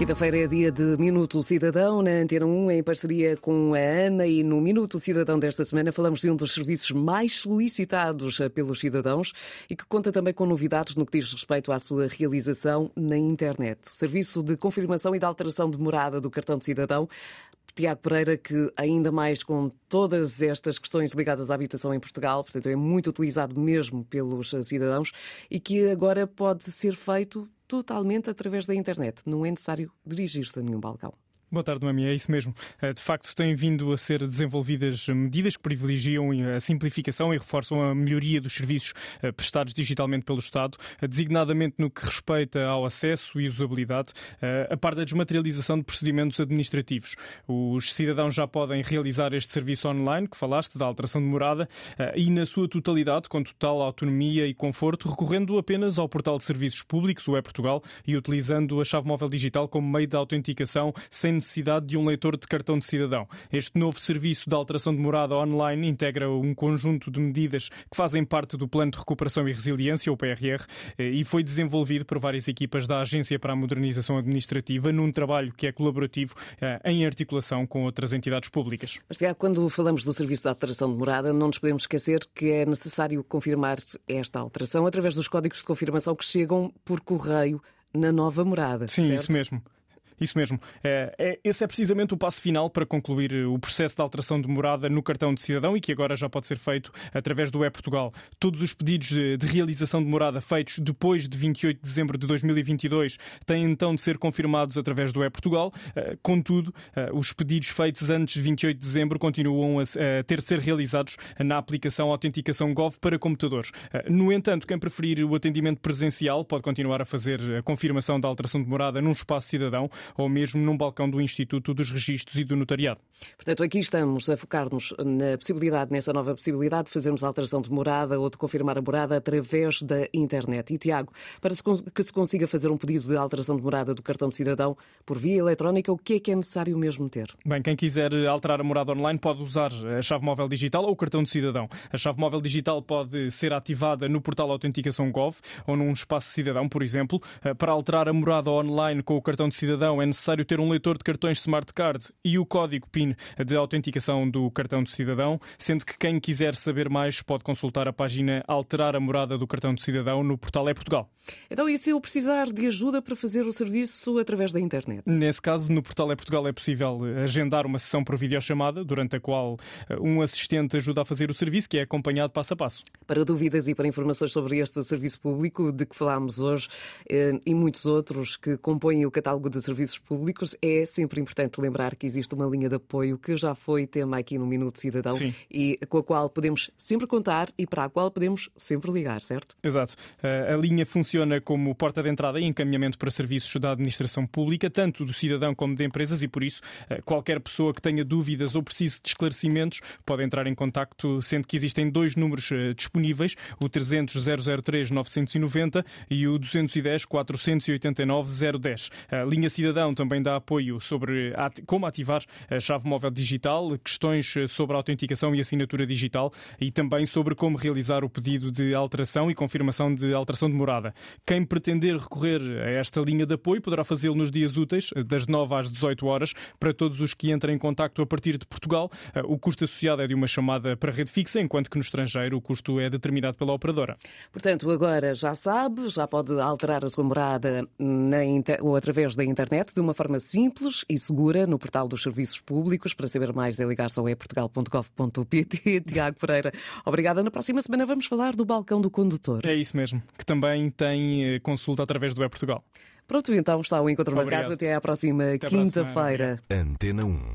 Quinta-feira é dia de Minuto Cidadão na Antena 1, em parceria com a Ana. E no Minuto Cidadão desta semana falamos de um dos serviços mais solicitados pelos cidadãos e que conta também com novidades no que diz respeito à sua realização na internet. O serviço de confirmação e de alteração de morada do cartão de cidadão Tiago Pereira, que ainda mais com todas estas questões ligadas à habitação em Portugal, portanto é muito utilizado mesmo pelos cidadãos e que agora pode ser feito totalmente através da internet. Não é necessário dirigir-se a nenhum balcão. Boa tarde, Noemi. É isso mesmo. Eh, de facto, têm vindo a ser desenvolvidas medidas que privilegiam a simplificação e reforçam a melhoria dos serviços eh, prestados digitalmente pelo Estado, eh, designadamente no que respeita ao acesso e usabilidade, a par da desmaterialização de procedimentos administrativos. Os cidadãos já podem realizar este serviço online, que falaste, da alteração de morada, e na sua totalidade, com total autonomia e conforto, recorrendo apenas ao portal de serviços públicos, o E-Portugal, e utilizando a chave móvel digital como meio de autenticação, sem necessidade de um leitor de cartão de cidadão. Este novo serviço de alteração de morada online integra um conjunto de medidas que fazem parte do Plano de Recuperação e Resiliência, o PRR, eh, e foi desenvolvido por várias equipas da Agência para a Modernização Administrativa num trabalho que é colaborativo eh, em articulação com outras entidades públicas. Mas, quando falamos do serviço de alteração de morada, não nos podemos esquecer que é necessário confirmar esta alteração através dos códigos de confirmação que chegam por correio na nova morada. Sim, certo? isso mesmo. Isso mesmo. É, é, esse é precisamente o passo final para concluir o processo de alteração de morada no cartão de cidadão e que agora já pode ser feito através do E-Portugal. Todos os pedidos de, realização de morada feitos depois de 28 de dezembro de 2022 têm então de ser confirmados através do E-Portugal. Uh, contudo, uh, os pedidos feitos antes de 28 de dezembro continuam a, ter de ser realizados na aplicação Autenticação Gov para computadores. No entanto, quem preferir o atendimento presencial pode continuar a fazer a confirmação da alteração de morada num espaço cidadão ou mesmo num balcão do Instituto dos Registros e do Notariado. Portanto, aqui estamos a focar-nos na possibilidade, nessa nova possibilidade de fazermos a alteração de morada ou de confirmar a morada através da internet. E, Tiago, para que se consiga fazer um pedido de alteração de morada do cartão de cidadão por via eletrónica, o que é que é necessário mesmo ter? Bem, quem quiser alterar a morada online pode usar a chave móvel digital ou o cartão de cidadão. A chave móvel digital pode ser ativada no portal Autenticação Gov ou num espaço cidadão, por exemplo. Para alterar a morada online com o cartão de cidadão é necessário ter um leitor de cartões Smart Card e o código PIN de autenticação do cartão de cidadão, sendo que quem quiser saber mais pode consultar a página Alterar a morada do cartão de cidadão no portal É Portugal. Então, e se eu precisar de ajuda para fazer o serviço através da internet? Nesse caso, no portal É Portugal é possível agendar uma sessão por videochamada, durante a qual eh, um assistente ajuda a fazer o serviço, que é acompanhado passo a passo. Para dúvidas e para informações sobre este serviço público de que falámos hoje eh, e muitos outros que compõem o catálogo de serviços públicos, é sempre importante lembrar que existe uma linha de apoio que já foi tema aqui no Minuto Cidadão Sim. e com a qual podemos sempre contar e para a qual podemos sempre ligar, certo? Exato. Eh, a linha funciona como porta de entrada e encaminhamento para serviços da administração pública, tanto do cidadão como de empresas, e por isso eh, qualquer pessoa que tenha dúvidas ou precise de esclarecimentos pode entrar em contacto, sendo que existem dois números eh, disponíveis, o 300 003 990 e o 210 489 010. A linha cidadão também dá apoio sobre como ativar a chave móvel digital, questões eh, sobre a autenticação e assinatura digital e também sobre como realizar o pedido de alteração e confirmação de alteração de morada. Quem pretender recorrer a esta linha de apoio poderá fazê-lo nos dias úteis, eh, das 9 às 18 horas, para todos os que entrem em contacto a partir de Portugal. Eh, o custo associado é de uma chamada para rede fixa, enquanto que no estrangeiro o custo é determinado pela operadora. Portanto, agora já sabe, já pode alterar a sua morada na ou através da internet de uma forma simples e segura no portal dos serviços públicos. Para saber mais é ligar só é portugal.gov.pt. Tiago Pereira, obrigada. Na próxima semana vamos falar do balcão do condutor. É isso mesmo, que também tem eh, consulta através do E-Portugal. Pronto, então está o encontro marcado. Até à próxima quinta-feira. Antena 1.